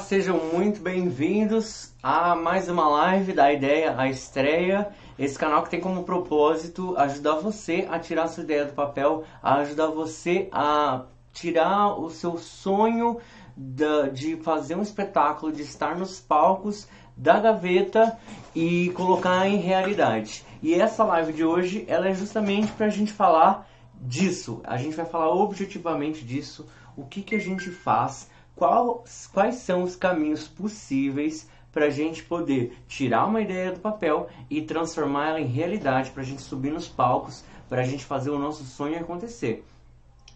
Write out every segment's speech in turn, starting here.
sejam muito bem-vindos a mais uma live da Ideia à Estreia. Esse canal que tem como propósito ajudar você a tirar sua ideia do papel, a ajudar você a tirar o seu sonho de fazer um espetáculo, de estar nos palcos da gaveta e colocar em realidade. E essa live de hoje, ela é justamente para a gente falar disso. A gente vai falar objetivamente disso, o que, que a gente faz qual, quais são os caminhos possíveis para a gente poder tirar uma ideia do papel e transformar ela em realidade, para a gente subir nos palcos, para a gente fazer o nosso sonho acontecer.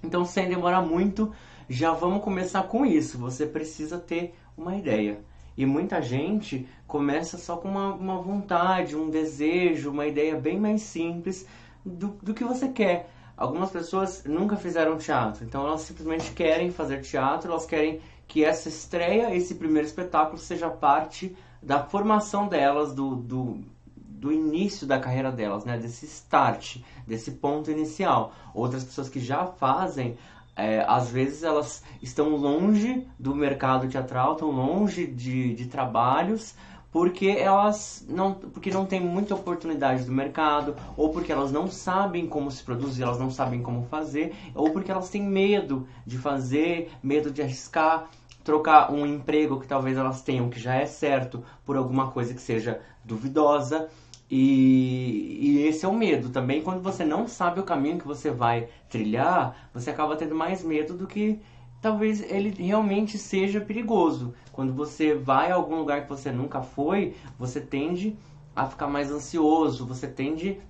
Então, sem demorar muito, já vamos começar com isso. Você precisa ter uma ideia. E muita gente começa só com uma, uma vontade, um desejo, uma ideia bem mais simples do, do que você quer. Algumas pessoas nunca fizeram teatro, então elas simplesmente querem fazer teatro, elas querem que essa estreia, esse primeiro espetáculo, seja parte da formação delas, do, do, do início da carreira delas, né? desse start, desse ponto inicial. Outras pessoas que já fazem, é, às vezes elas estão longe do mercado teatral, estão longe de, de trabalhos, porque elas não, porque não tem muita oportunidade do mercado, ou porque elas não sabem como se produzir, elas não sabem como fazer, ou porque elas têm medo de fazer, medo de arriscar, trocar um emprego que talvez elas tenham que já é certo por alguma coisa que seja duvidosa. E, e, esse é o medo também. Quando você não sabe o caminho que você vai trilhar, você acaba tendo mais medo do que talvez ele realmente seja perigoso. Quando você vai a algum lugar que você nunca foi, você tende a ficar mais ansioso, você tende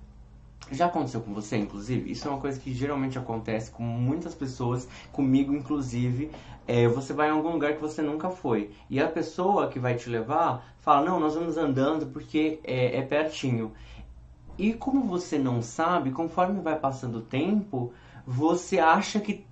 já aconteceu com você, inclusive? Isso é uma coisa que geralmente acontece com muitas pessoas, comigo inclusive. É, você vai em algum lugar que você nunca foi e a pessoa que vai te levar fala: Não, nós vamos andando porque é, é pertinho. E como você não sabe, conforme vai passando o tempo, você acha que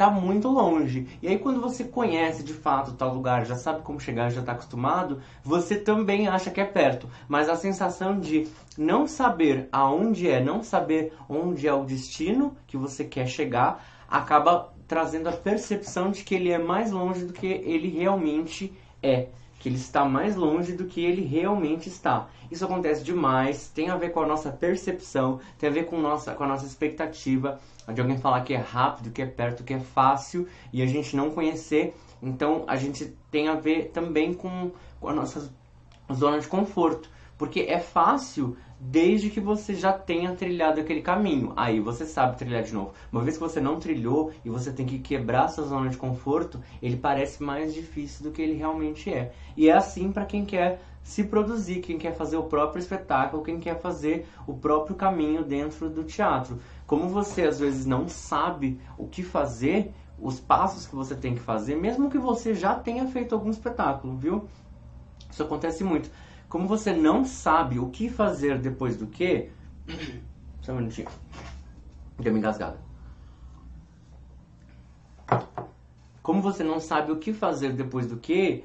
tá muito longe. E aí quando você conhece de fato tal lugar, já sabe como chegar, já está acostumado, você também acha que é perto. Mas a sensação de não saber aonde é, não saber onde é o destino que você quer chegar, acaba trazendo a percepção de que ele é mais longe do que ele realmente é que ele está mais longe do que ele realmente está. Isso acontece demais, tem a ver com a nossa percepção, tem a ver com, nossa, com a nossa expectativa de alguém falar que é rápido, que é perto, que é fácil e a gente não conhecer. Então a gente tem a ver também com, com a nossa zona de conforto, porque é fácil desde que você já tenha trilhado aquele caminho. Aí você sabe trilhar de novo. Uma vez que você não trilhou e você tem que quebrar sua zona de conforto, ele parece mais difícil do que ele realmente é. E é assim para quem quer se produzir, quem quer fazer o próprio espetáculo, quem quer fazer o próprio caminho dentro do teatro. Como você às vezes não sabe o que fazer, os passos que você tem que fazer, mesmo que você já tenha feito algum espetáculo, viu? Isso acontece muito. Como você não sabe o que fazer depois do que. Só um minutinho. Deu uma engasgada. Como você não sabe o que fazer depois do que,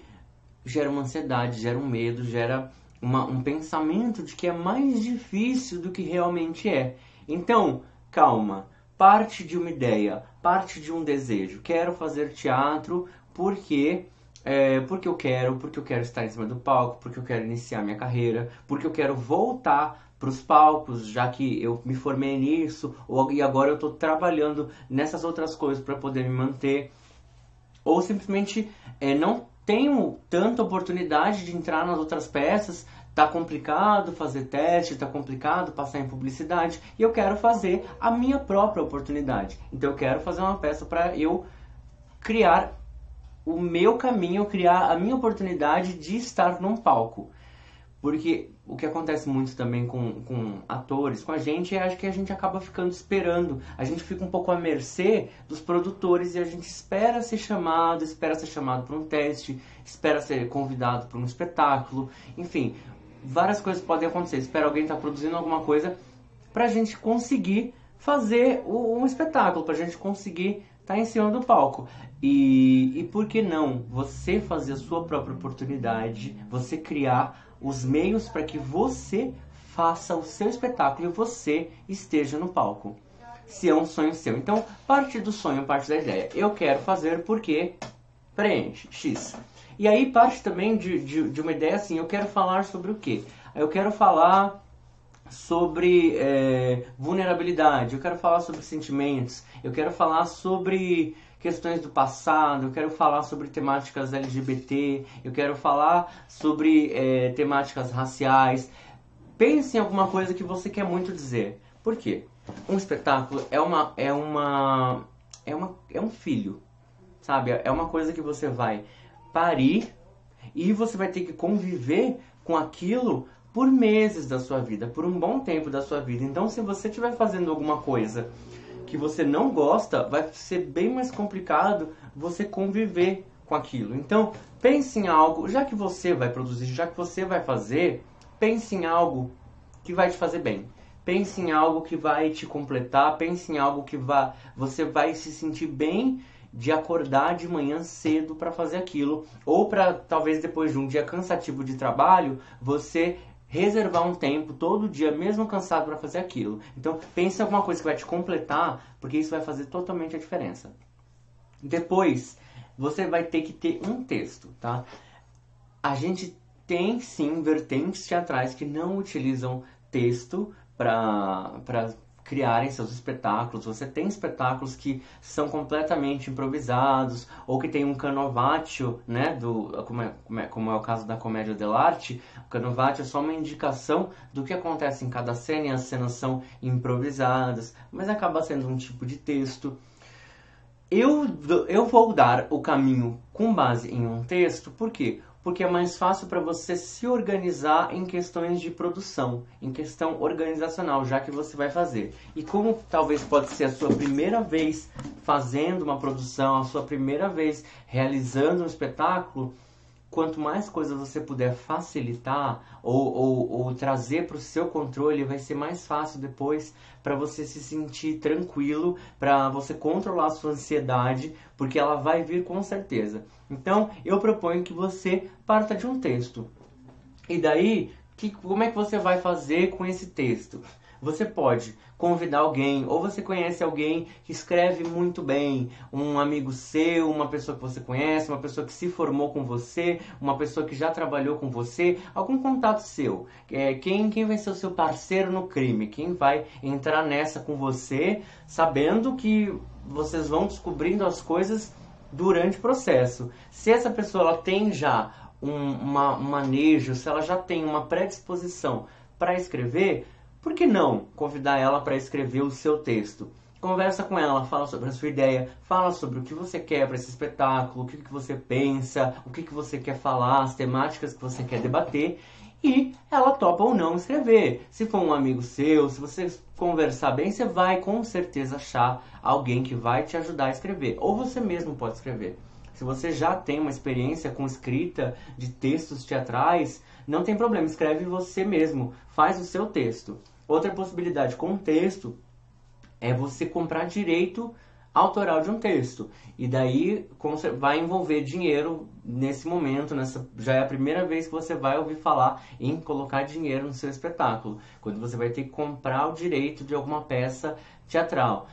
gera uma ansiedade, gera um medo, gera uma, um pensamento de que é mais difícil do que realmente é. Então, calma. Parte de uma ideia, parte de um desejo. Quero fazer teatro porque é, porque eu quero, porque eu quero estar em cima do palco, porque eu quero iniciar minha carreira, porque eu quero voltar para os palcos, já que eu me formei nisso, ou, e agora eu estou trabalhando nessas outras coisas para poder me manter. Ou simplesmente é, não tenho tanta oportunidade de entrar nas outras peças, tá complicado fazer teste, tá complicado passar em publicidade, e eu quero fazer a minha própria oportunidade. Então eu quero fazer uma peça para eu criar o meu caminho, criar a minha oportunidade de estar num palco. Porque o que acontece muito também com, com atores, com a gente, é acho que a gente acaba ficando esperando. A gente fica um pouco à mercê dos produtores e a gente espera ser chamado, espera ser chamado para um teste, espera ser convidado para um espetáculo. Enfim, várias coisas podem acontecer. Espera alguém estar tá produzindo alguma coisa para a gente conseguir fazer um espetáculo, para a gente conseguir estar tá em cima do palco. E, e por que não você fazer a sua própria oportunidade, você criar os meios para que você faça o seu espetáculo e você esteja no palco. Se é um sonho seu. Então, parte do sonho, parte da ideia. Eu quero fazer porque preenche, X. E aí parte também de, de, de uma ideia assim, eu quero falar sobre o quê? Eu quero falar sobre é, vulnerabilidade, eu quero falar sobre sentimentos, eu quero falar sobre questões do passado, eu quero falar sobre temáticas LGBT, eu quero falar sobre é, temáticas raciais. Pense em alguma coisa que você quer muito dizer. Por quê? Um espetáculo é uma é uma é uma é um filho, sabe? É uma coisa que você vai parir e você vai ter que conviver com aquilo por meses da sua vida, por um bom tempo da sua vida. Então, se você estiver fazendo alguma coisa que você não gosta, vai ser bem mais complicado você conviver com aquilo. Então, pense em algo, já que você vai produzir, já que você vai fazer, pense em algo que vai te fazer bem. Pense em algo que vai te completar, pense em algo que vai, você vai se sentir bem de acordar de manhã cedo para fazer aquilo, ou para talvez depois de um dia cansativo de trabalho, você reservar um tempo todo dia, mesmo cansado, para fazer aquilo. Então, pense em alguma coisa que vai te completar, porque isso vai fazer totalmente a diferença. Depois, você vai ter que ter um texto, tá? A gente tem sim vertentes teatrais que não utilizam texto para criarem seus espetáculos. Você tem espetáculos que são completamente improvisados ou que tem um canovatio, né, do como é, como é, como é o caso da comédia dell'arte. O canovatio é só uma indicação do que acontece em cada cena e as cenas são improvisadas, mas acaba sendo um tipo de texto. Eu, eu vou dar o caminho com base em um texto, por quê? Porque é mais fácil para você se organizar em questões de produção, em questão organizacional, já que você vai fazer. E como talvez pode ser a sua primeira vez fazendo uma produção, a sua primeira vez realizando um espetáculo, quanto mais coisas você puder facilitar ou, ou, ou trazer para o seu controle, vai ser mais fácil depois para você se sentir tranquilo, para você controlar a sua ansiedade, porque ela vai vir com certeza. Então, eu proponho que você parta de um texto. E daí, que, como é que você vai fazer com esse texto? Você pode convidar alguém, ou você conhece alguém que escreve muito bem, um amigo seu, uma pessoa que você conhece, uma pessoa que se formou com você, uma pessoa que já trabalhou com você, algum contato seu. É, quem, quem vai ser o seu parceiro no crime? Quem vai entrar nessa com você, sabendo que vocês vão descobrindo as coisas durante o processo. Se essa pessoa ela tem já um, uma, um manejo, se ela já tem uma predisposição para escrever, por que não convidar ela para escrever o seu texto? Conversa com ela, fala sobre a sua ideia, fala sobre o que você quer para esse espetáculo, o que, que você pensa, o que, que você quer falar, as temáticas que você quer debater e ela topa ou não escrever. Se for um amigo seu, se você conversar bem, você vai com certeza achar alguém que vai te ajudar a escrever. Ou você mesmo pode escrever. Se você já tem uma experiência com escrita de textos teatrais, não tem problema, escreve você mesmo, faz o seu texto. Outra possibilidade com texto é você comprar direito autoral de um texto. E daí vai envolver dinheiro nesse momento, nessa já é a primeira vez que você vai ouvir falar em colocar dinheiro no seu espetáculo, quando você vai ter que comprar o direito de alguma peça teatral.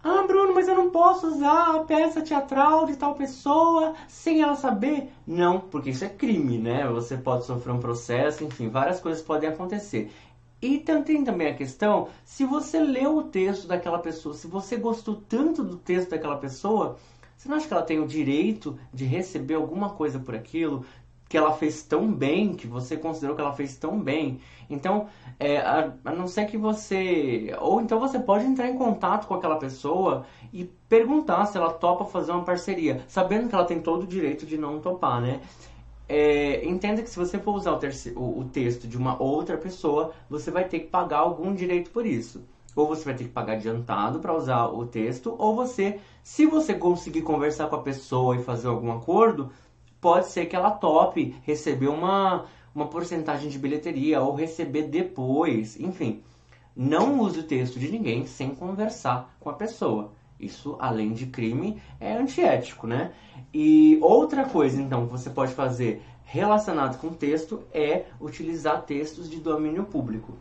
Ah, Bruno, mas eu não posso usar a peça teatral de tal pessoa sem ela saber? Não, porque isso é crime, né? Você pode sofrer um processo, enfim, várias coisas podem acontecer. E tem também a questão, se você leu o texto daquela pessoa, se você gostou tanto do texto daquela pessoa, você não acha que ela tem o direito de receber alguma coisa por aquilo que ela fez tão bem, que você considerou que ela fez tão bem? Então, é, a, a não ser que você. Ou então você pode entrar em contato com aquela pessoa e perguntar se ela topa fazer uma parceria, sabendo que ela tem todo o direito de não topar, né? É, entenda que se você for usar o, terceiro, o, texto de uma outra pessoa, você vai ter que pagar algum direito por isso. Ou você vai ter que pagar adiantado para usar o texto, ou você, se você conseguir conversar com a pessoa e fazer algum acordo, pode ser que ela tope receber uma, uma porcentagem de bilheteria ou receber depois, enfim. Não use o texto de ninguém sem conversar com a pessoa. Isso, além de crime, é antiético, né? E outra coisa, então, que você pode fazer relacionado com texto é utilizar textos de domínio público.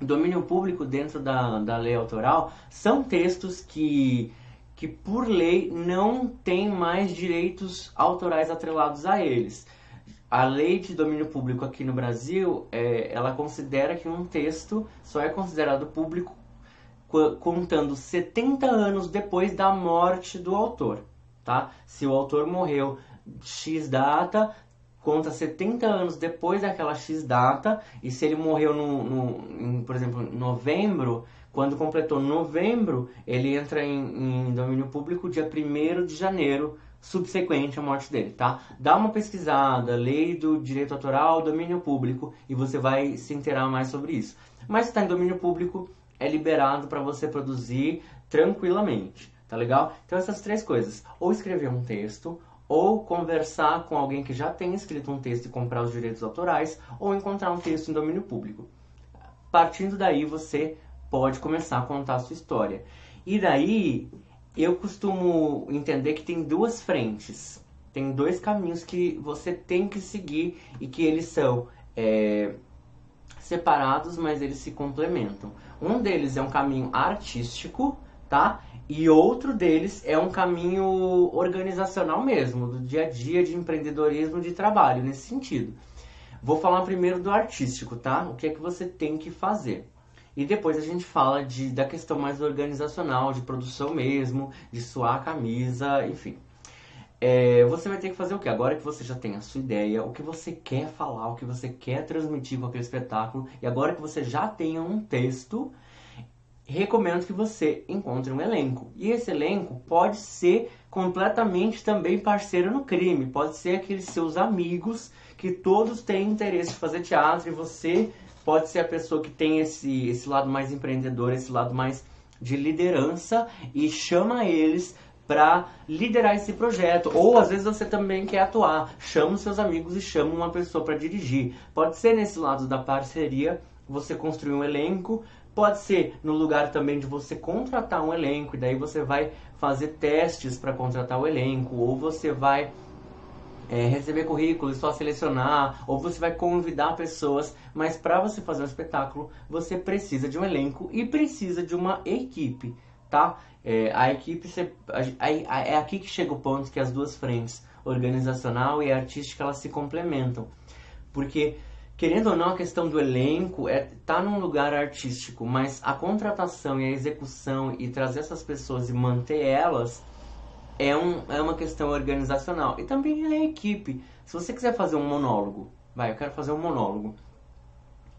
Domínio público dentro da, da lei autoral são textos que, que por lei não tem mais direitos autorais atrelados a eles. A lei de domínio público aqui no Brasil, é, ela considera que um texto só é considerado público contando 70 anos depois da morte do autor, tá? Se o autor morreu X data, conta 70 anos depois daquela X data, e se ele morreu no, no em, por exemplo, em novembro, quando completou novembro, ele entra em, em domínio público dia 1 de janeiro, subsequente à morte dele, tá? Dá uma pesquisada, lei do direito autoral, domínio público, e você vai se inteirar mais sobre isso. Mas se está em domínio público, é liberado para você produzir tranquilamente, tá legal? Então essas três coisas, ou escrever um texto, ou conversar com alguém que já tenha escrito um texto e comprar os direitos autorais, ou encontrar um texto em domínio público. Partindo daí, você pode começar a contar a sua história. E daí, eu costumo entender que tem duas frentes, tem dois caminhos que você tem que seguir e que eles são é, separados, mas eles se complementam. Um deles é um caminho artístico, tá? E outro deles é um caminho organizacional mesmo, do dia a dia de empreendedorismo de trabalho, nesse sentido. Vou falar primeiro do artístico, tá? O que é que você tem que fazer. E depois a gente fala de, da questão mais organizacional, de produção mesmo, de suar a camisa, enfim. É, você vai ter que fazer o que? Agora que você já tem a sua ideia, o que você quer falar, o que você quer transmitir com aquele espetáculo, e agora que você já tem um texto, recomendo que você encontre um elenco. E esse elenco pode ser completamente também parceiro no crime, pode ser aqueles seus amigos que todos têm interesse de fazer teatro e você pode ser a pessoa que tem esse, esse lado mais empreendedor, esse lado mais de liderança e chama eles para liderar esse projeto. Ou às vezes você também quer atuar, chama os seus amigos e chama uma pessoa para dirigir. Pode ser nesse lado da parceria, você construir um elenco, pode ser no lugar também de você contratar um elenco e daí você vai fazer testes para contratar o elenco, ou você vai é, receber currículos, só selecionar, ou você vai convidar pessoas, mas para você fazer um espetáculo, você precisa de um elenco e precisa de uma equipe, tá? É, a equipe, é aqui que chega o ponto que as duas frentes, organizacional e artística, elas se complementam. Porque, querendo ou não, a questão do elenco é tá num lugar artístico, mas a contratação e a execução e trazer essas pessoas e manter elas é, um, é uma questão organizacional. E também a equipe. Se você quiser fazer um monólogo, vai, eu quero fazer um monólogo.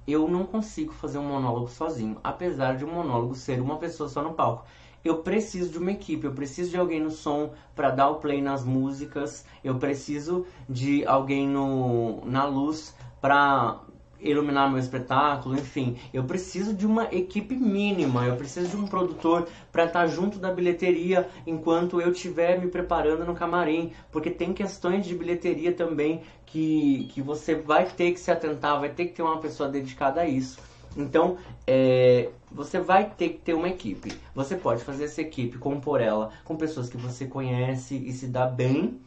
Eu não consigo fazer um monólogo sozinho, apesar de um monólogo ser uma pessoa só no palco eu preciso de uma equipe, eu preciso de alguém no som para dar o play nas músicas, eu preciso de alguém no, na luz para iluminar meu espetáculo, enfim, eu preciso de uma equipe mínima, eu preciso de um produtor para estar tá junto da bilheteria enquanto eu estiver me preparando no camarim, porque tem questões de bilheteria também que, que você vai ter que se atentar, vai ter que ter uma pessoa dedicada a isso. Então, é, você vai ter que ter uma equipe. Você pode fazer essa equipe, compor ela com pessoas que você conhece e se dá bem,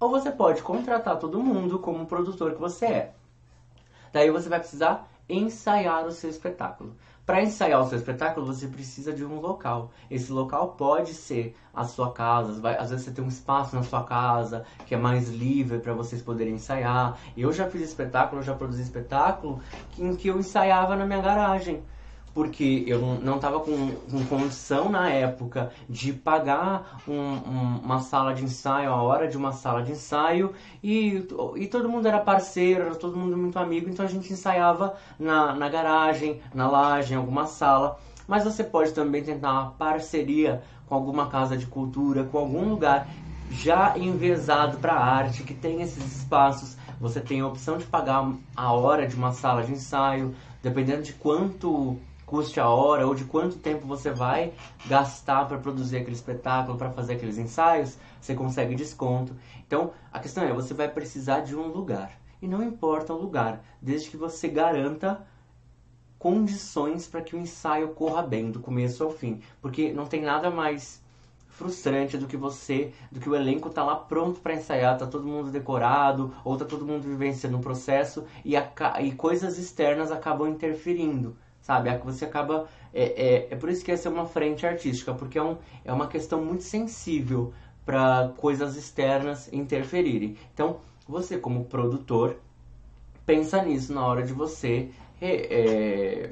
ou você pode contratar todo mundo como produtor que você é. Daí você vai precisar ensaiar o seu espetáculo. Para ensaiar o seu espetáculo, você precisa de um local. Esse local pode ser a sua casa, vai, às vezes você tem um espaço na sua casa que é mais livre para vocês poderem ensaiar. Eu já fiz espetáculo, já produzi espetáculo em que eu ensaiava na minha garagem porque eu não estava com, com, condição na época de pagar um, um, uma sala de ensaio, a hora de uma sala de ensaio, e, e todo mundo era parceiro, todo mundo muito amigo, então a gente ensaiava na, na garagem, na laje, em alguma sala. Mas você pode também tentar uma parceria com alguma casa de cultura, com algum lugar já envezado para arte, que tem esses espaços. Você tem a opção de pagar a hora de uma sala de ensaio, dependendo de quanto custe a hora ou de quanto tempo você vai gastar para produzir aquele espetáculo, para fazer aqueles ensaios, você consegue desconto. Então, a questão é, você vai precisar de um lugar. E não importa o lugar, desde que você garanta condições para que o ensaio corra bem, do começo ao fim. Porque não tem nada mais frustrante do que você, do que o elenco tá lá pronto para ensaiar, tá todo mundo decorado, ou tá todo mundo vivenciando o processo e, a, e coisas externas acabam interferindo sabe? É você acaba. É, é, é por isso que essa é uma frente artística, porque é, um, é uma questão muito sensível para coisas externas interferirem. Então, você, como produtor, pensa nisso na hora de você é,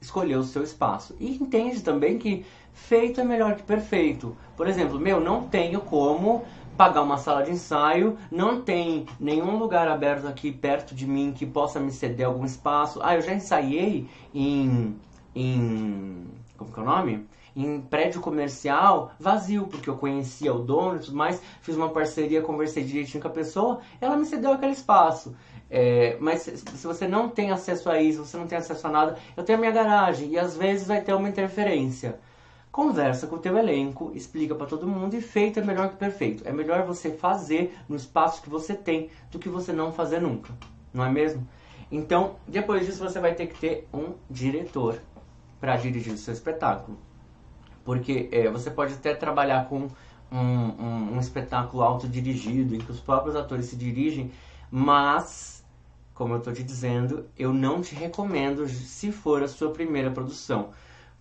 escolher o seu espaço. E entende também que feito é melhor que perfeito. Por exemplo, meu, não tenho como pagar uma sala de ensaio, não tem nenhum lugar aberto aqui perto de mim que possa me ceder algum espaço. Ah, eu já ensaiei em. em como que é o nome? Em prédio comercial vazio, porque eu conhecia o dono e tudo mais, fiz uma parceria, conversei direitinho com a pessoa, ela me cedeu aquele espaço. É, mas se você não tem acesso a isso, você não tem acesso a nada, eu tenho a minha garagem e às vezes vai ter uma interferência. Conversa com o teu elenco, explica para todo mundo e feito é melhor que perfeito. É melhor você fazer no espaço que você tem do que você não fazer nunca, não é mesmo? Então, depois disso você vai ter que ter um diretor para dirigir o seu espetáculo. Porque é, você pode até trabalhar com um, um, um espetáculo autodirigido, em que os próprios atores se dirigem, mas, como eu estou te dizendo, eu não te recomendo se for a sua primeira produção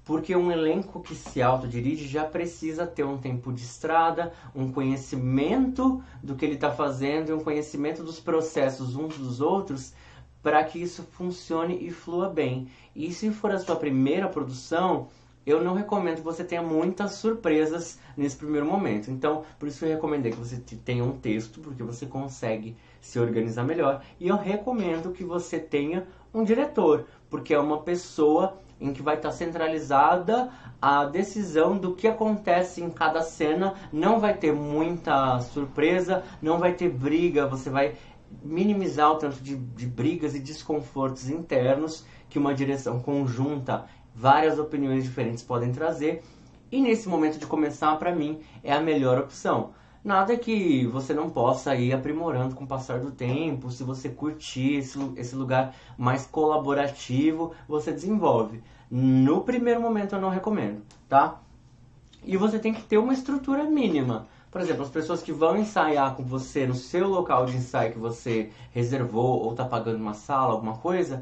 porque um elenco que se autodirige já precisa ter um tempo de estrada, um conhecimento do que ele está fazendo e um conhecimento dos processos uns dos outros para que isso funcione e flua bem. E se for a sua primeira produção, eu não recomendo que você tenha muitas surpresas nesse primeiro momento. Então, por isso eu recomendei que você tenha um texto, porque você consegue se organizar melhor. E eu recomendo que você tenha um diretor, porque é uma pessoa em que vai estar centralizada a decisão do que acontece em cada cena, não vai ter muita surpresa, não vai ter briga, você vai minimizar o tanto de, de brigas e desconfortos internos que uma direção conjunta, várias opiniões diferentes podem trazer. E nesse momento de começar, para mim, é a melhor opção. Nada que você não possa ir aprimorando com o passar do tempo. Se você curtir esse, esse lugar mais colaborativo, você desenvolve. No primeiro momento eu não recomendo, tá? E você tem que ter uma estrutura mínima. Por exemplo, as pessoas que vão ensaiar com você no seu local de ensaio que você reservou ou está pagando uma sala, alguma coisa,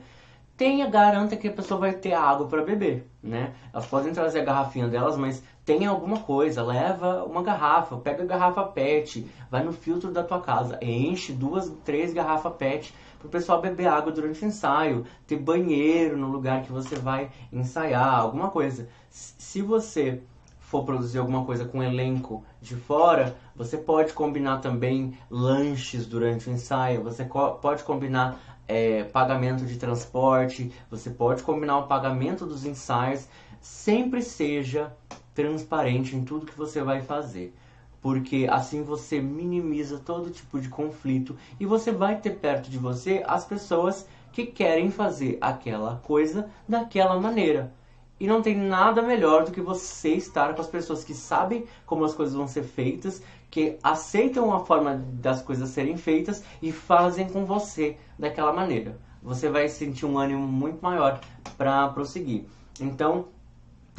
tenha, garanta que a pessoa vai ter água para beber, né? Elas podem trazer a garrafinha delas, mas tem alguma coisa, leva uma garrafa, pega a garrafa PET, vai no filtro da tua casa, enche duas, três garrafas PET para o pessoal beber água durante o ensaio, ter banheiro no lugar que você vai ensaiar, alguma coisa. Se você for produzir alguma coisa com elenco de fora, você pode combinar também lanches durante o ensaio, você pode combinar é, pagamento de transporte, você pode combinar o pagamento dos ensaios, sempre seja transparente em tudo que você vai fazer. Porque assim você minimiza todo tipo de conflito e você vai ter perto de você as pessoas que querem fazer aquela coisa daquela maneira. E não tem nada melhor do que você estar com as pessoas que sabem como as coisas vão ser feitas, que aceitam a forma das coisas serem feitas e fazem com você daquela maneira. Você vai sentir um ânimo muito maior para prosseguir. Então,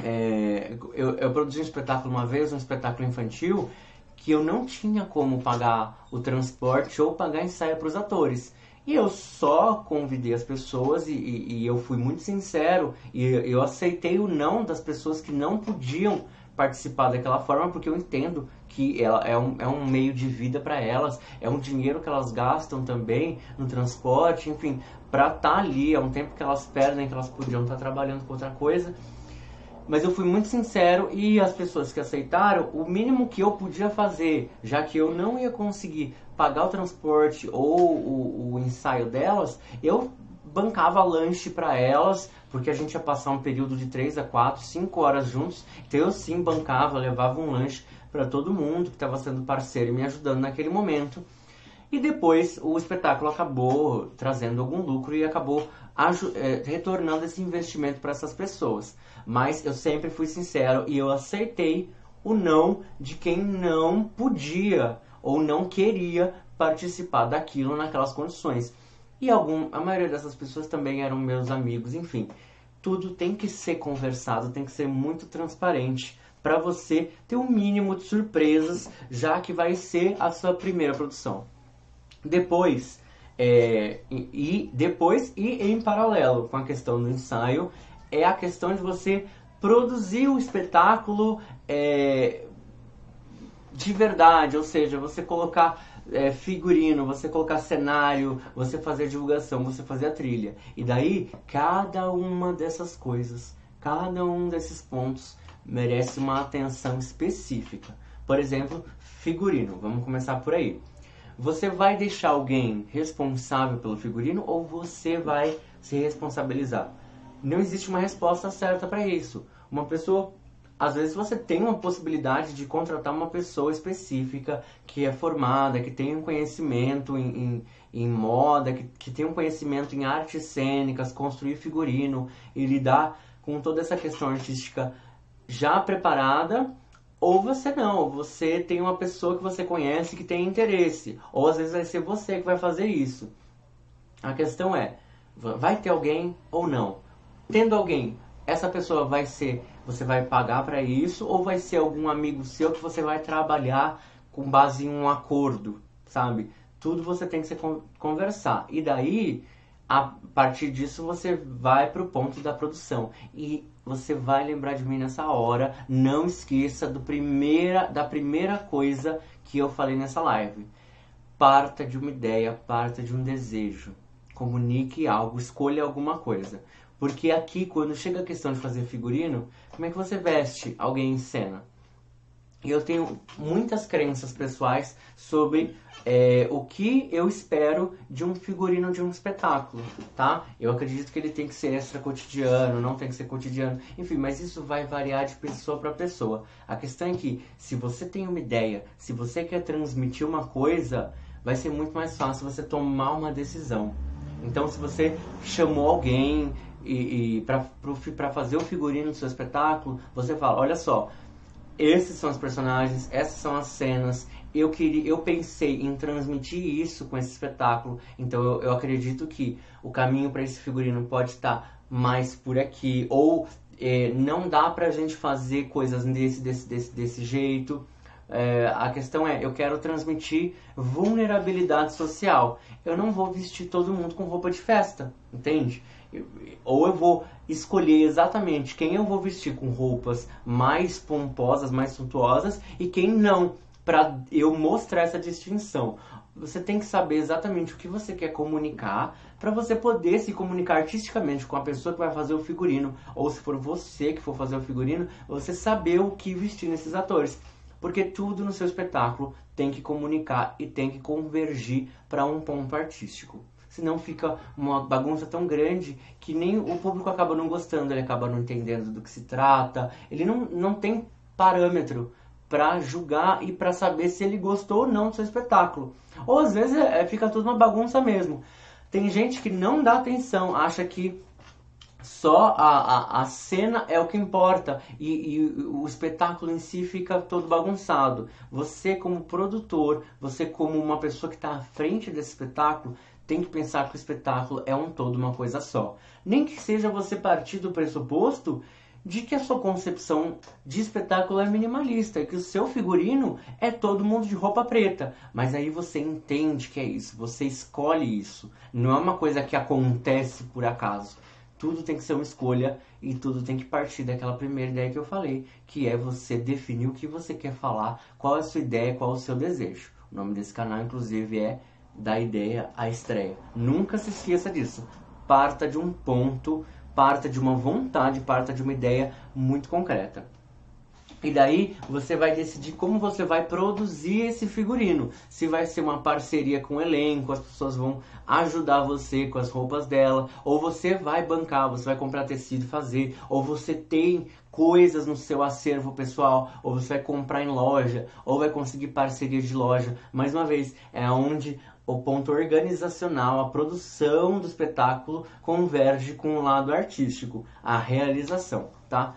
é, eu, eu produzi um espetáculo uma vez, um espetáculo infantil, que eu não tinha como pagar o transporte ou pagar ensaio para os atores. E eu só convidei as pessoas e, e, e, eu fui muito sincero e eu aceitei o não das pessoas que não podiam participar daquela forma porque eu entendo que ela é um, é um meio de vida para elas, é um dinheiro que elas gastam também no transporte, enfim, para estar tá ali, é um tempo que elas perdem, que elas podiam estar tá trabalhando com outra coisa. Mas eu fui muito sincero e as pessoas que aceitaram, o mínimo que eu podia fazer, já que eu não ia conseguir pagar o transporte ou o, o ensaio delas, eu bancava lanche para elas, porque a gente ia passar um período de 3 a 4, 5 horas juntos. Então eu sim bancava, levava um lanche para todo mundo que estava sendo parceiro e me ajudando naquele momento. E depois o espetáculo acabou trazendo algum lucro e acabou é, retornando esse investimento para essas pessoas. Mas eu sempre fui sincero e eu aceitei o não de quem não podia ou não queria participar daquilo naquelas condições. E algum, a maioria dessas pessoas também eram meus amigos, enfim. Tudo tem que ser conversado, tem que ser muito transparente para você ter um mínimo de surpresas, já que vai ser a sua primeira produção. Depois, é, e, depois e em paralelo com a questão do ensaio, é a questão de você produzir o espetáculo é, de verdade, ou seja, você colocar é, figurino, você colocar cenário, você fazer divulgação, você fazer a trilha. E daí, cada uma dessas coisas, cada um desses pontos merece uma atenção específica. Por exemplo, figurino. Vamos começar por aí. Você vai deixar alguém responsável pelo figurino ou você vai se responsabilizar? Não existe uma resposta certa para isso. Uma pessoa às vezes você tem uma possibilidade de contratar uma pessoa específica que é formada, que tem um conhecimento em, em, em moda, que, que tem um conhecimento em artes cênicas, construir figurino e lidar com toda essa questão artística já preparada, ou você não, você tem uma pessoa que você conhece que tem interesse, ou às vezes vai ser você que vai fazer isso. A questão é, vai ter alguém ou não? Tendo alguém, essa pessoa vai ser você vai pagar para isso ou vai ser algum amigo seu que você vai trabalhar com base em um acordo, sabe? Tudo você tem que se conversar. E daí, a partir disso, você vai para o ponto da produção. E você vai lembrar de mim nessa hora. Não esqueça do primeira, da primeira coisa que eu falei nessa live. Parta de uma ideia, parta de um desejo. Comunique algo, escolha alguma coisa. Porque aqui, quando chega a questão de fazer figurino, como é que você veste alguém em cena? E eu tenho muitas crenças pessoais sobre é, o que eu espero de um figurino de um espetáculo, tá? Eu acredito que ele tem que ser extra cotidiano, não tem que ser cotidiano, enfim, mas isso vai variar de pessoa para pessoa. A questão é que se você tem uma ideia, se você quer transmitir uma coisa, vai ser muito mais fácil você tomar uma decisão. Então, se você chamou alguém, e, e para fazer o figurino do seu espetáculo, você fala, olha só, esses são os personagens, essas são as cenas. Eu queria, eu pensei em transmitir isso com esse espetáculo. Então eu, eu acredito que o caminho para esse figurino pode estar mais por aqui ou é, não dá pra gente fazer coisas desse desse desse, desse jeito. É, a questão é, eu quero transmitir vulnerabilidade social. Eu não vou vestir todo mundo com roupa de festa, entende? Ou eu vou escolher exatamente quem eu vou vestir com roupas mais pomposas, mais suntuosas e quem não, para eu mostrar essa distinção. Você tem que saber exatamente o que você quer comunicar para você poder se comunicar artisticamente com a pessoa que vai fazer o figurino, ou se for você que for fazer o figurino, você saber o que vestir nesses atores. Porque tudo no seu espetáculo tem que comunicar e tem que convergir para um ponto artístico senão fica uma bagunça tão grande que nem o público acaba não gostando, ele acaba não entendendo do que se trata, ele não, não tem parâmetro para julgar e para saber se ele gostou ou não do seu espetáculo. Ou às vezes é, fica tudo uma bagunça mesmo. Tem gente que não dá atenção, acha que só a, a, a cena é o que importa e, e, o espetáculo em si fica todo bagunçado. Você, como produtor, você, como uma pessoa que está à frente desse espetáculo, tem que pensar que o espetáculo é um todo, uma coisa só. Nem que seja você partir do pressuposto de que a sua concepção de espetáculo é minimalista, que o seu figurino é todo mundo de roupa preta. Mas aí você entende que é isso, você escolhe isso. Não é uma coisa que acontece por acaso. Tudo tem que ser uma escolha e tudo tem que partir daquela primeira ideia que eu falei, que é você definir o que você quer falar, qual é a sua ideia, qual é o seu desejo. O nome desse canal, inclusive, é da ideia à estreia. Nunca se esqueça disso. Parta de um ponto, parta de uma vontade, parta de uma ideia muito concreta. E daí você vai decidir como você vai produzir esse figurino. Se vai ser uma parceria com o elenco, as pessoas vão ajudar você com as roupas dela, ou você vai bancar, você vai comprar tecido e fazer, ou você tem coisas no seu acervo pessoal, ou você vai comprar em loja, ou vai conseguir parceria de loja. Mais uma vez, é onde o ponto organizacional, a produção do espetáculo converge com o lado artístico, a realização, tá?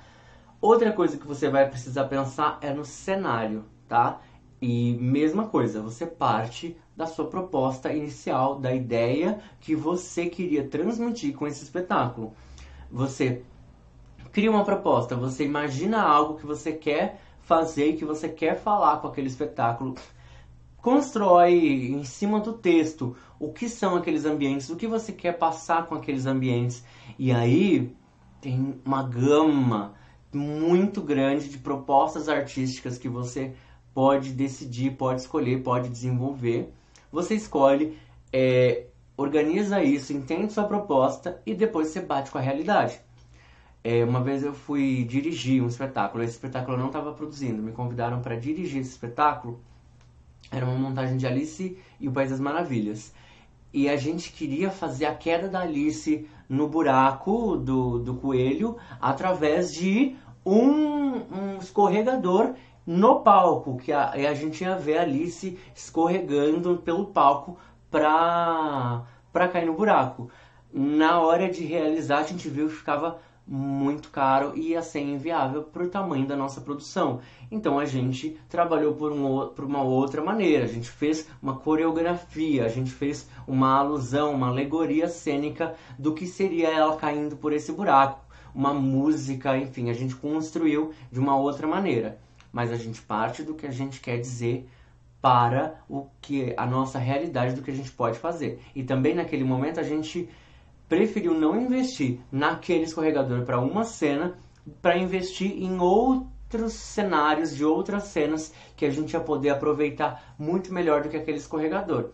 Outra coisa que você vai precisar pensar é no cenário, tá? E mesma coisa, você parte da sua proposta inicial, da ideia que você queria transmitir com esse espetáculo. Você cria uma proposta, você imagina algo que você quer fazer e que você quer falar com aquele espetáculo constrói em cima do texto o que são aqueles ambientes, o que você quer passar com aqueles ambientes. E aí tem uma gama muito grande de propostas artísticas que você pode decidir, pode escolher, pode desenvolver. Você escolhe, é, organiza isso, entende sua proposta e depois você bate com a realidade. É, uma vez eu fui dirigir um espetáculo, esse espetáculo eu não estava produzindo, me convidaram para dirigir esse espetáculo. Era uma montagem de Alice e o País das Maravilhas. E a gente queria fazer a queda da Alice no buraco do, do coelho através de um, um escorregador no palco, que a, a gente ia ver a Alice escorregando pelo palco para cair no buraco. Na hora de realizar, a gente viu que ficava muito caro e ia ser inviável para o tamanho da nossa produção. Então a gente trabalhou por, um, por uma outra maneira, a gente fez uma coreografia, a gente fez uma alusão, uma alegoria cênica do que seria ela caindo por esse buraco, uma música, enfim, a gente construiu de uma outra maneira. Mas a gente parte do que a gente quer dizer para o que a nossa realidade do que a gente pode fazer. E também naquele momento a gente preferiu não investir naquele escorregador para uma cena para investir em outros cenários de outras cenas que a gente ia poder aproveitar muito melhor do que aquele escorregador.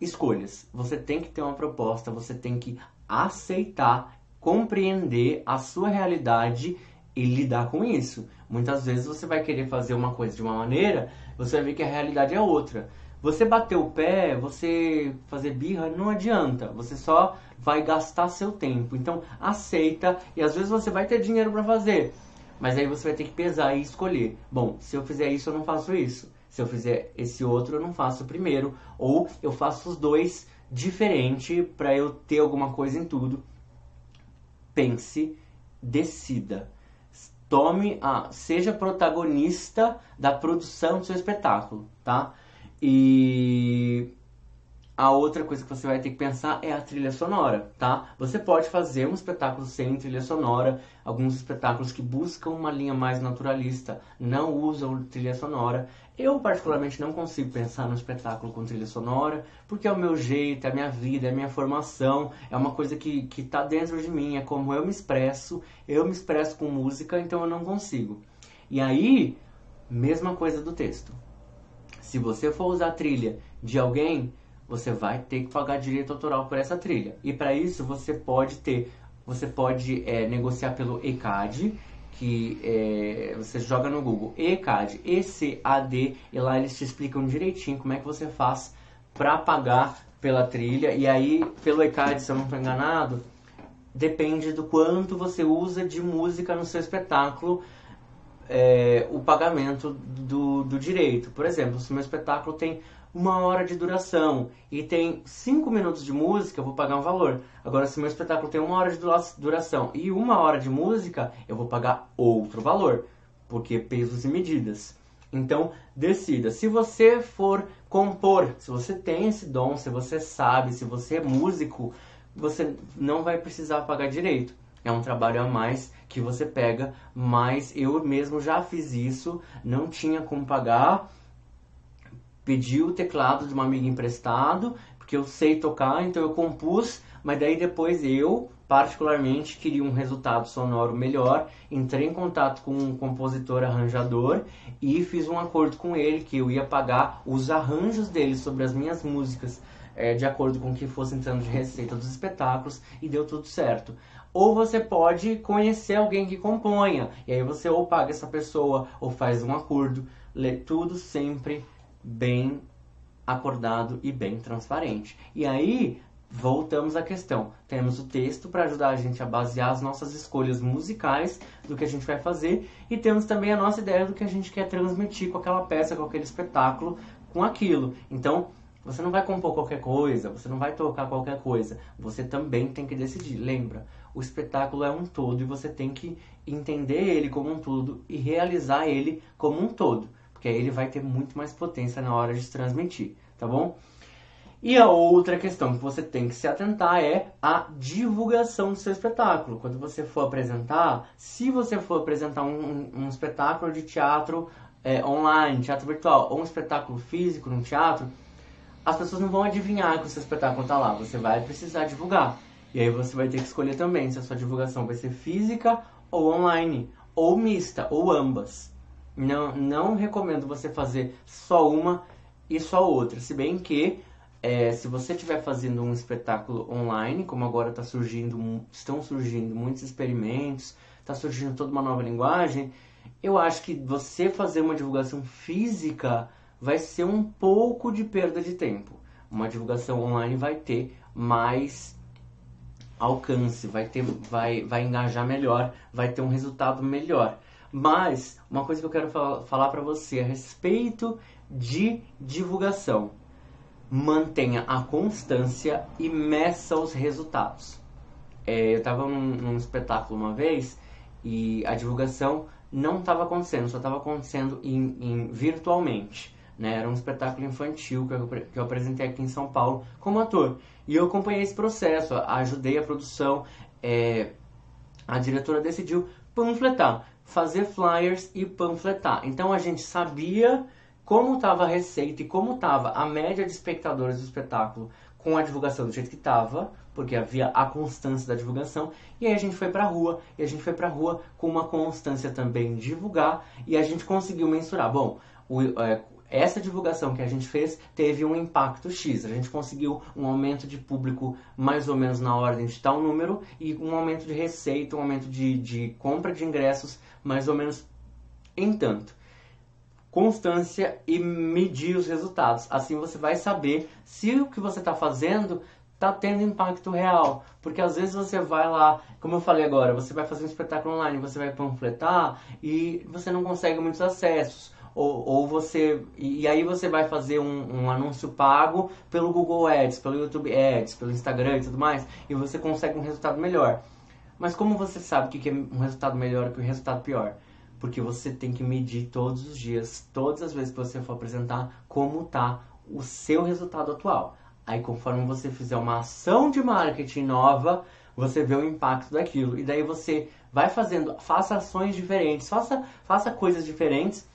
Escolhas. Você tem que ter uma proposta, você tem que aceitar, compreender a sua realidade e lidar com isso. Muitas vezes você vai querer fazer uma coisa de uma maneira, você vai ver que a realidade é outra. Você bater o pé, você fazer birra, não adianta. Você só vai gastar seu tempo. Então, aceita e às vezes você vai ter dinheiro para fazer, mas aí você vai ter que pesar e escolher. Bom, se eu fizer isso, eu não faço isso. Se eu fizer esse outro, eu não faço o primeiro, ou eu faço os dois diferente para eu ter alguma coisa em tudo. Pense, decida. Tome a, seja protagonista da produção do seu espetáculo, tá? E a outra coisa que você vai ter que pensar é a trilha sonora, tá? Você pode fazer um espetáculo sem trilha sonora, alguns espetáculos que buscam uma linha mais naturalista não usam trilha sonora. Eu, particularmente, não consigo pensar no espetáculo com trilha sonora, porque é o meu jeito, é a minha vida, é a minha formação, é uma coisa que, que tá dentro de mim, é como eu me expresso, eu me expresso com música, então eu não consigo. E aí, mesma coisa do texto. Se você for usar a trilha de alguém, você vai ter que pagar direito autoral por essa trilha. E para isso você pode ter, você pode é, negociar pelo ECAD, que é, você joga no Google ECAD, ECAD, e lá eles te explicam direitinho como é que você faz para pagar pela trilha. E aí, pelo ECAD, se eu não estou enganado, depende do quanto você usa de música no seu espetáculo é, o pagamento do, do direito. Por exemplo, se meu espetáculo tem uma hora de duração e tem cinco minutos de música, eu vou pagar um valor. Agora, se meu espetáculo tem uma hora de duração e uma hora de música, eu vou pagar outro valor, porque pesos e medidas. Então, decida. Se você for compor, se você tem esse dom, se você sabe, se você é músico, você não vai precisar pagar direito. É um trabalho a mais que você pega, mas eu mesmo já fiz isso, não tinha como pagar, pedi o teclado de uma amiga emprestado, porque eu sei tocar, então eu compus, mas daí depois eu, particularmente, queria um resultado sonoro melhor, entrei em contato com um compositor arranjador e fiz um acordo com ele que eu ia pagar os arranjos dele sobre as minhas músicas é, de acordo com o que fosse entrando de receita dos espetáculos e deu tudo certo. Ou você pode conhecer alguém que componha, e aí você ou paga essa pessoa ou faz um acordo, lê tudo sempre bem acordado e bem transparente. E aí voltamos à questão. Temos o texto para ajudar a gente a basear as nossas escolhas musicais do que a gente vai fazer e temos também a nossa ideia do que a gente quer transmitir com aquela peça, com aquele espetáculo, com aquilo. Então, você não vai compor qualquer coisa, você não vai tocar qualquer coisa. Você também tem que decidir. Lembra, o espetáculo é um todo e você tem que entender ele como um todo e realizar ele como um todo, porque aí ele vai ter muito mais potência na hora de transmitir, tá bom? E a outra questão que você tem que se atentar é a divulgação do seu espetáculo. Quando você for apresentar, se você for apresentar um, um espetáculo de teatro é, online, teatro virtual, ou um espetáculo físico no teatro, as pessoas não vão adivinhar que o seu espetáculo está lá. Você vai precisar divulgar. E aí você vai ter que escolher também se a sua divulgação vai ser física ou online, ou mista, ou ambas. Não, não recomendo você fazer só uma e só outra. Se bem que é, se você estiver fazendo um espetáculo online, como agora está surgindo, estão surgindo muitos experimentos, está surgindo toda uma nova linguagem, eu acho que você fazer uma divulgação física vai ser um pouco de perda de tempo. Uma divulgação online vai ter mais alcance, vai ter, vai, vai engajar melhor, vai ter um resultado melhor. Mas uma coisa que eu quero falar, falar para você a respeito de divulgação, mantenha a constância e meça os resultados. É, eu estava num, num espetáculo uma vez e a divulgação não estava acontecendo, só estava acontecendo em, em, virtualmente. Né? Era um espetáculo infantil que eu, que eu apresentei aqui em São Paulo como ator. E eu acompanhei esse processo, ajudei a produção. É, a diretora decidiu panfletar, fazer flyers e panfletar. Então a gente sabia como estava a receita e como estava a média de espectadores do espetáculo com a divulgação do jeito que estava, porque havia a constância da divulgação, e aí a gente foi para a rua, e a gente foi para a rua com uma constância também divulgar, e a gente conseguiu mensurar. Bom, o, é, essa divulgação que a gente fez teve um impacto X. A gente conseguiu um aumento de público mais ou menos na ordem de tal número e um aumento de receita, um aumento de, de compra de ingressos mais ou menos em tanto. Constância e medir os resultados. Assim você vai saber se o que você está fazendo tá tendo impacto real. Porque às vezes você vai lá, como eu falei agora, você vai fazer um espetáculo online, você vai panfletar e você não consegue muitos acessos. Ou, ou você. E aí você vai fazer um, um, anúncio pago pelo Google Ads, pelo YouTube Ads, pelo Instagram e tudo mais, e você consegue um resultado melhor. Mas como você sabe o que é um resultado melhor que um resultado pior? Porque você tem que medir todos os dias, todas as vezes que você for apresentar, como está o seu resultado atual. Aí conforme você fizer uma ação de marketing nova, você vê o impacto daquilo. E daí você vai fazendo, faça ações diferentes, faça, faça coisas diferentes,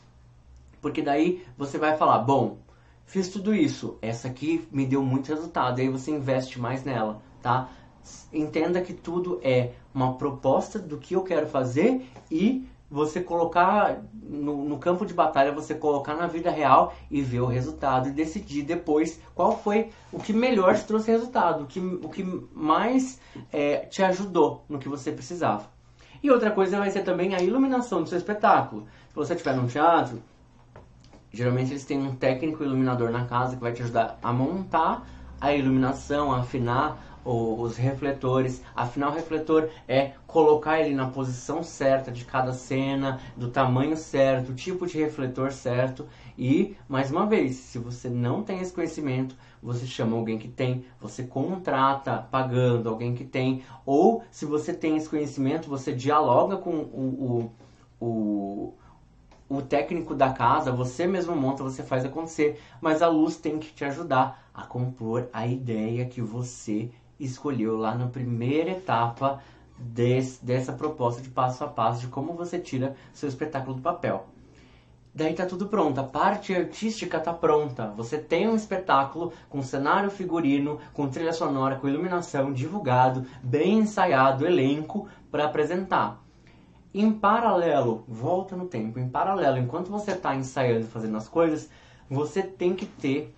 porque daí você vai falar, bom, fiz tudo isso, essa aqui me deu muito resultado, aí você investe mais nela, tá? Entenda que tudo é uma proposta do que eu quero fazer e você colocar no, no, campo de batalha, você colocar na vida real e ver o resultado e decidir depois qual foi o que melhor te trouxe resultado, o que, o que mais é, te ajudou no que você precisava. E outra coisa vai ser também a iluminação do seu espetáculo. Se você estiver num teatro, geralmente eles têm um técnico iluminador na casa que vai te ajudar a montar a iluminação, a afinar os refletores. Afinal, o refletor é colocar ele na posição certa de cada cena, do tamanho certo, o tipo de refletor certo. E, mais uma vez, se você não tem esse conhecimento, você chama alguém que tem, você contrata pagando alguém que tem, ou se você tem esse conhecimento, você dialoga com o, o, o o técnico da casa, você mesmo monta, você faz acontecer, mas a luz tem que te ajudar a compor a ideia que você escolheu lá na primeira etapa desse, dessa proposta de passo a passo de como você tira seu espetáculo do papel. Daí tá tudo pronto, a parte artística tá pronta. Você tem um espetáculo com cenário figurino, com trilha sonora, com iluminação, divulgado, bem ensaiado, elenco para apresentar. Em paralelo, volta no tempo, em paralelo, enquanto você está ensaiando, fazendo as coisas, você tem que ter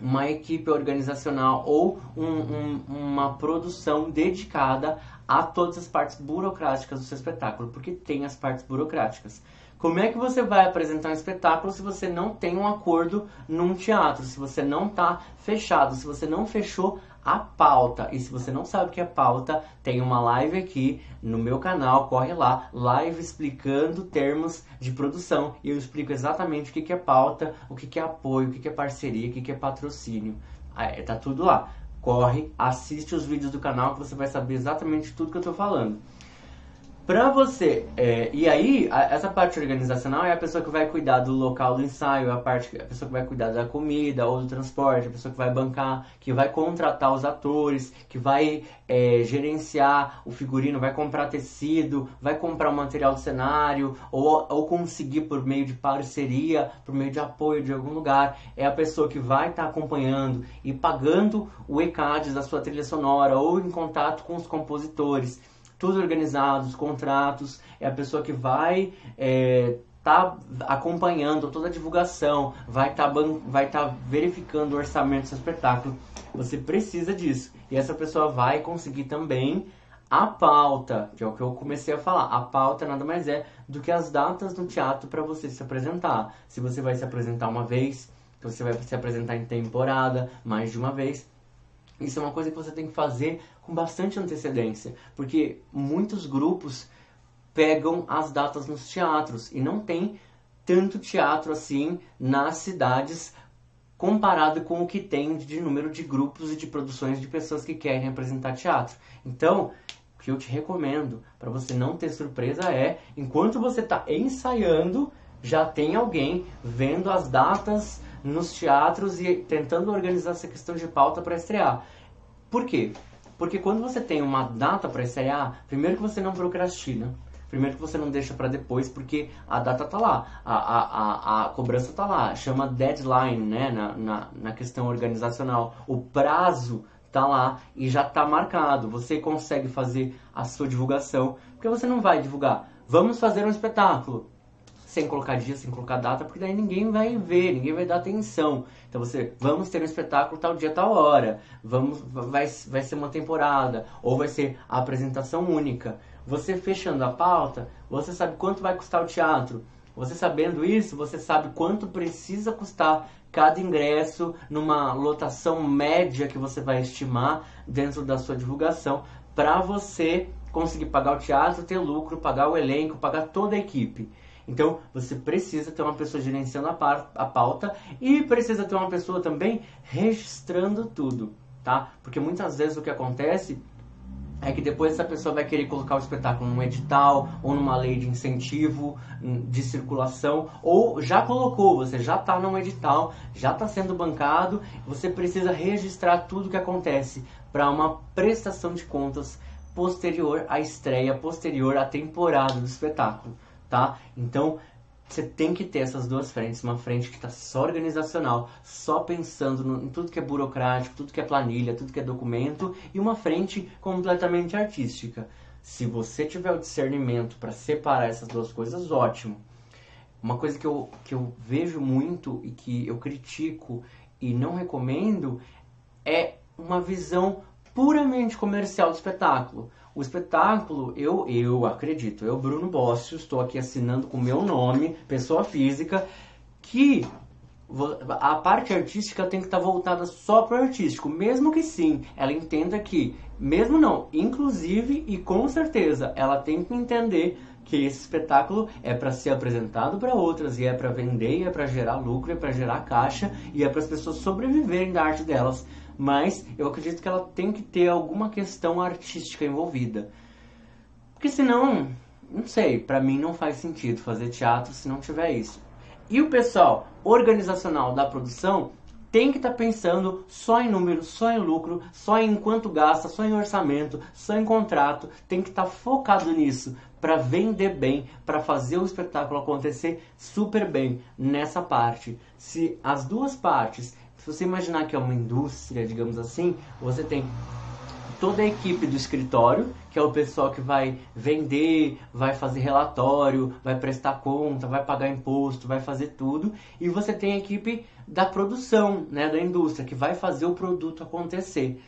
uma equipe organizacional ou um, um, uma produção dedicada a todas as partes burocráticas do seu espetáculo, porque tem as partes burocráticas. Como é que você vai apresentar um espetáculo se você não tem um acordo num teatro, se você não está fechado, se você não fechou a pauta. E se você não sabe o que é pauta, tem uma live aqui no meu canal, corre lá, live explicando termos de produção. E eu explico exatamente o que é pauta, o que é apoio, o que é parceria, o que é patrocínio. É, tá tudo lá. Corre, assiste os vídeos do canal que você vai saber exatamente tudo que eu estou falando. Pra você, é, e aí, a, essa parte organizacional é a pessoa que vai cuidar do local do ensaio, a parte a pessoa que vai cuidar da comida ou do transporte, a pessoa que vai bancar, que vai contratar os atores, que vai é, gerenciar o figurino, vai comprar tecido, vai comprar o material do cenário, ou, ou conseguir por meio de parceria, por meio de apoio de algum lugar. É a pessoa que vai estar tá acompanhando e pagando o ECADES da sua trilha sonora ou em contato com os compositores tudo organizado, os contratos, é a pessoa que vai é, tá acompanhando toda a divulgação, vai estar tá, vai tá verificando o orçamento do seu espetáculo. Você precisa disso. E essa pessoa vai conseguir também a pauta, que é o que eu comecei a falar. A pauta nada mais é do que as datas do teatro para você se apresentar. Se você vai se apresentar uma vez, se você vai se apresentar em temporada, mais de uma vez. Isso é uma coisa que você tem que fazer com bastante antecedência, porque muitos grupos pegam as datas nos teatros e não tem tanto teatro assim nas cidades comparado com o que tem de número de grupos e de produções de pessoas que querem apresentar teatro. Então, o que eu te recomendo para você não ter surpresa é, enquanto você está ensaiando, já tem alguém vendo as datas nos teatros e tentando organizar essa questão de pauta para estrear. Por quê? Porque quando você tem uma data para estrear, primeiro que você não procrastina, primeiro que você não deixa para depois, porque a data tá lá, a, a, a, a cobrança tá lá, chama deadline, né, na, na, na questão organizacional. O prazo tá lá e já tá marcado. Você consegue fazer a sua divulgação, porque você não vai divulgar. Vamos fazer um espetáculo sem colocar dia, sem colocar data, porque daí ninguém vai ver, ninguém vai dar atenção. Então você, vamos ter um espetáculo tal dia, tal hora, vamos, vai, vai ser uma temporada, ou vai ser a apresentação única. Você fechando a pauta, você sabe quanto vai custar o teatro. Você sabendo isso, você sabe quanto precisa custar cada ingresso numa lotação média que você vai estimar dentro da sua divulgação para você conseguir pagar o teatro, ter lucro, pagar o elenco, pagar toda a equipe. Então, você precisa ter uma pessoa gerenciando a, pauta e precisa ter uma pessoa também registrando tudo, tá? Porque muitas vezes o que acontece é que depois essa pessoa vai querer colocar o espetáculo num edital ou numa lei de incentivo hum, de circulação ou já colocou, você já está num edital, já está sendo bancado, você precisa registrar tudo que acontece para uma prestação de contas posterior à estreia, posterior à temporada do espetáculo tá? Então, você tem que ter essas duas frentes, uma frente que está só organizacional, só pensando no, em tudo que é burocrático, tudo que é planilha, tudo que é documento, e uma frente completamente artística. Se você tiver o discernimento para separar essas duas coisas, ótimo. Uma coisa que eu, que eu vejo muito e que eu critico e não recomendo é uma visão puramente comercial do espetáculo. O espetáculo, eu, eu acredito, eu, Bruno Bócio, estou aqui assinando com meu nome, pessoa física, que a parte artística tem que estar voltada só para o artístico, mesmo que sim, ela entenda que, mesmo não, inclusive e com certeza, ela tem que entender que esse espetáculo é para ser apresentado para outras e é para vender, e é para gerar lucro, é para gerar caixa e é para as pessoas sobreviverem da arte delas mas eu acredito que ela tem que ter alguma questão artística envolvida. Porque senão, não sei, para mim não faz sentido fazer teatro se não tiver isso. E o pessoal organizacional da produção tem que estar tá pensando só em números, só em lucro, só em quanto gasta, só em orçamento, só em contrato, tem que estar tá focado nisso para vender bem, para fazer o espetáculo acontecer super bem nessa parte. Se as duas partes se você imaginar que é uma indústria, digamos assim, você tem toda a equipe do escritório, que é o pessoal que vai vender, vai fazer relatório, vai prestar conta, vai pagar imposto, vai fazer tudo, e você tem a equipe da produção, né, da indústria, que vai fazer o produto acontecer.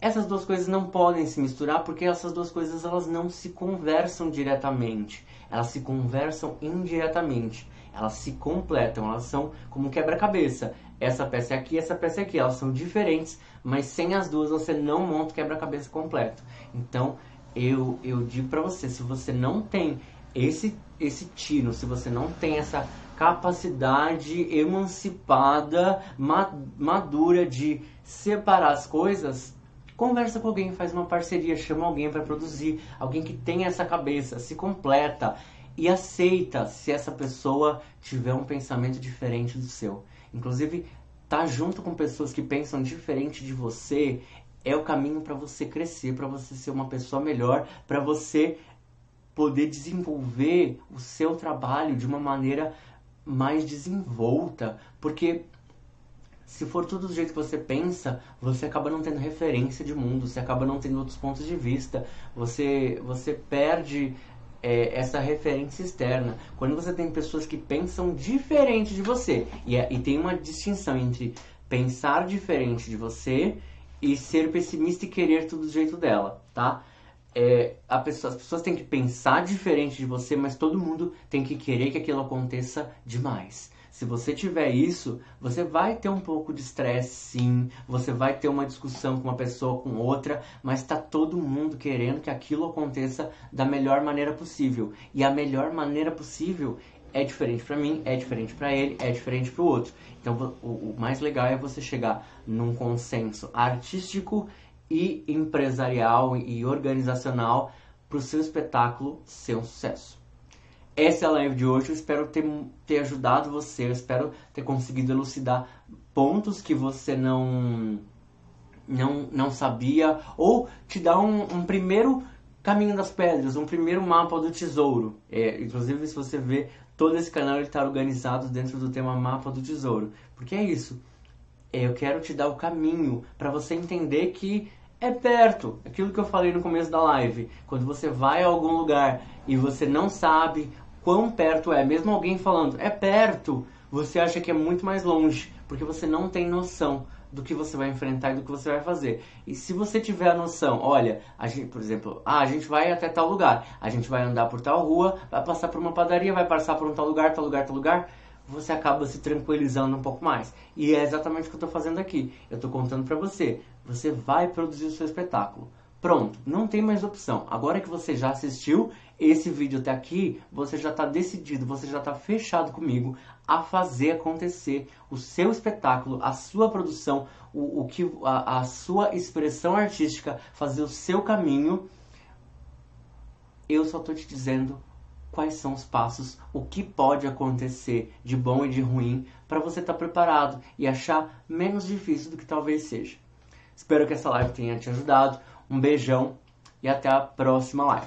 Essas duas coisas não podem se misturar porque essas duas coisas elas não se conversam diretamente, elas se conversam indiretamente, elas se completam, elas são como quebra-cabeça essa peça é aqui, essa peça é aqui. Elas são diferentes, mas sem as duas você não monta o quebra-cabeça completo. Então, eu, eu digo para você, se você não tem esse, esse tino, se você não tem essa capacidade emancipada, madura de separar as coisas, Conversa com alguém, faz uma parceria, chama alguém para produzir, alguém que tem essa cabeça, se completa e aceita se essa pessoa tiver um pensamento diferente do seu. Inclusive, estar tá junto com pessoas que pensam diferente de você é o caminho para você crescer, para você ser uma pessoa melhor, para você poder desenvolver o seu trabalho de uma maneira mais desenvolta, porque se for tudo do jeito que você pensa, você acaba não tendo referência de mundo, você acaba não tendo outros pontos de vista, você, você perde é, essa referência externa. Quando você tem pessoas que pensam diferente de você, e, é, e tem uma distinção entre pensar diferente de você e ser pessimista e querer tudo do jeito dela, tá? É, pessoa, as pessoas têm que pensar diferente de você, mas todo mundo tem que querer que aquilo aconteça demais. Se você tiver isso, você vai ter um pouco de estresse, sim. Você vai ter uma discussão com uma pessoa, com outra, mas está todo mundo querendo que aquilo aconteça da melhor maneira possível. E a melhor maneira possível é diferente para mim, é diferente para ele, é diferente para o outro. Então, o, o mais legal é você chegar num consenso artístico e empresarial e organizacional para o seu espetáculo ser um sucesso. Essa é a live de hoje. Eu espero ter, ter ajudado você. Eu espero ter conseguido elucidar pontos que você não não, não sabia ou te dar um, um primeiro caminho das pedras, um primeiro mapa do tesouro. É, inclusive, se você ver todo esse canal está organizado dentro do tema mapa do tesouro, porque é isso. É, eu quero te dar o caminho para você entender que é perto. Aquilo que eu falei no começo da live. Quando você vai a algum lugar e você não sabe quão perto é, mesmo alguém falando é perto, você acha que é muito mais longe, porque você não tem noção do que você vai enfrentar e do que você vai fazer. E se você tiver a noção, olha, a gente, por exemplo, ah, a gente vai até tal lugar, a gente vai andar por tal rua, vai passar por uma padaria, vai passar por um tal lugar, tal lugar, tal lugar, você acaba se tranquilizando um pouco mais. E é exatamente o que eu estou fazendo aqui. Eu estou contando para você. Você vai produzir o seu espetáculo. Pronto, não tem mais opção. Agora que você já assistiu esse vídeo até aqui, você já está decidido, você já está fechado comigo a fazer acontecer o seu espetáculo, a sua produção, o, o que a, a sua expressão artística, fazer o seu caminho. Eu só estou te dizendo quais são os passos, o que pode acontecer de bom e de ruim para você estar tá preparado e achar menos difícil do que talvez seja. Espero que essa live tenha te ajudado. Um beijão e até a próxima live.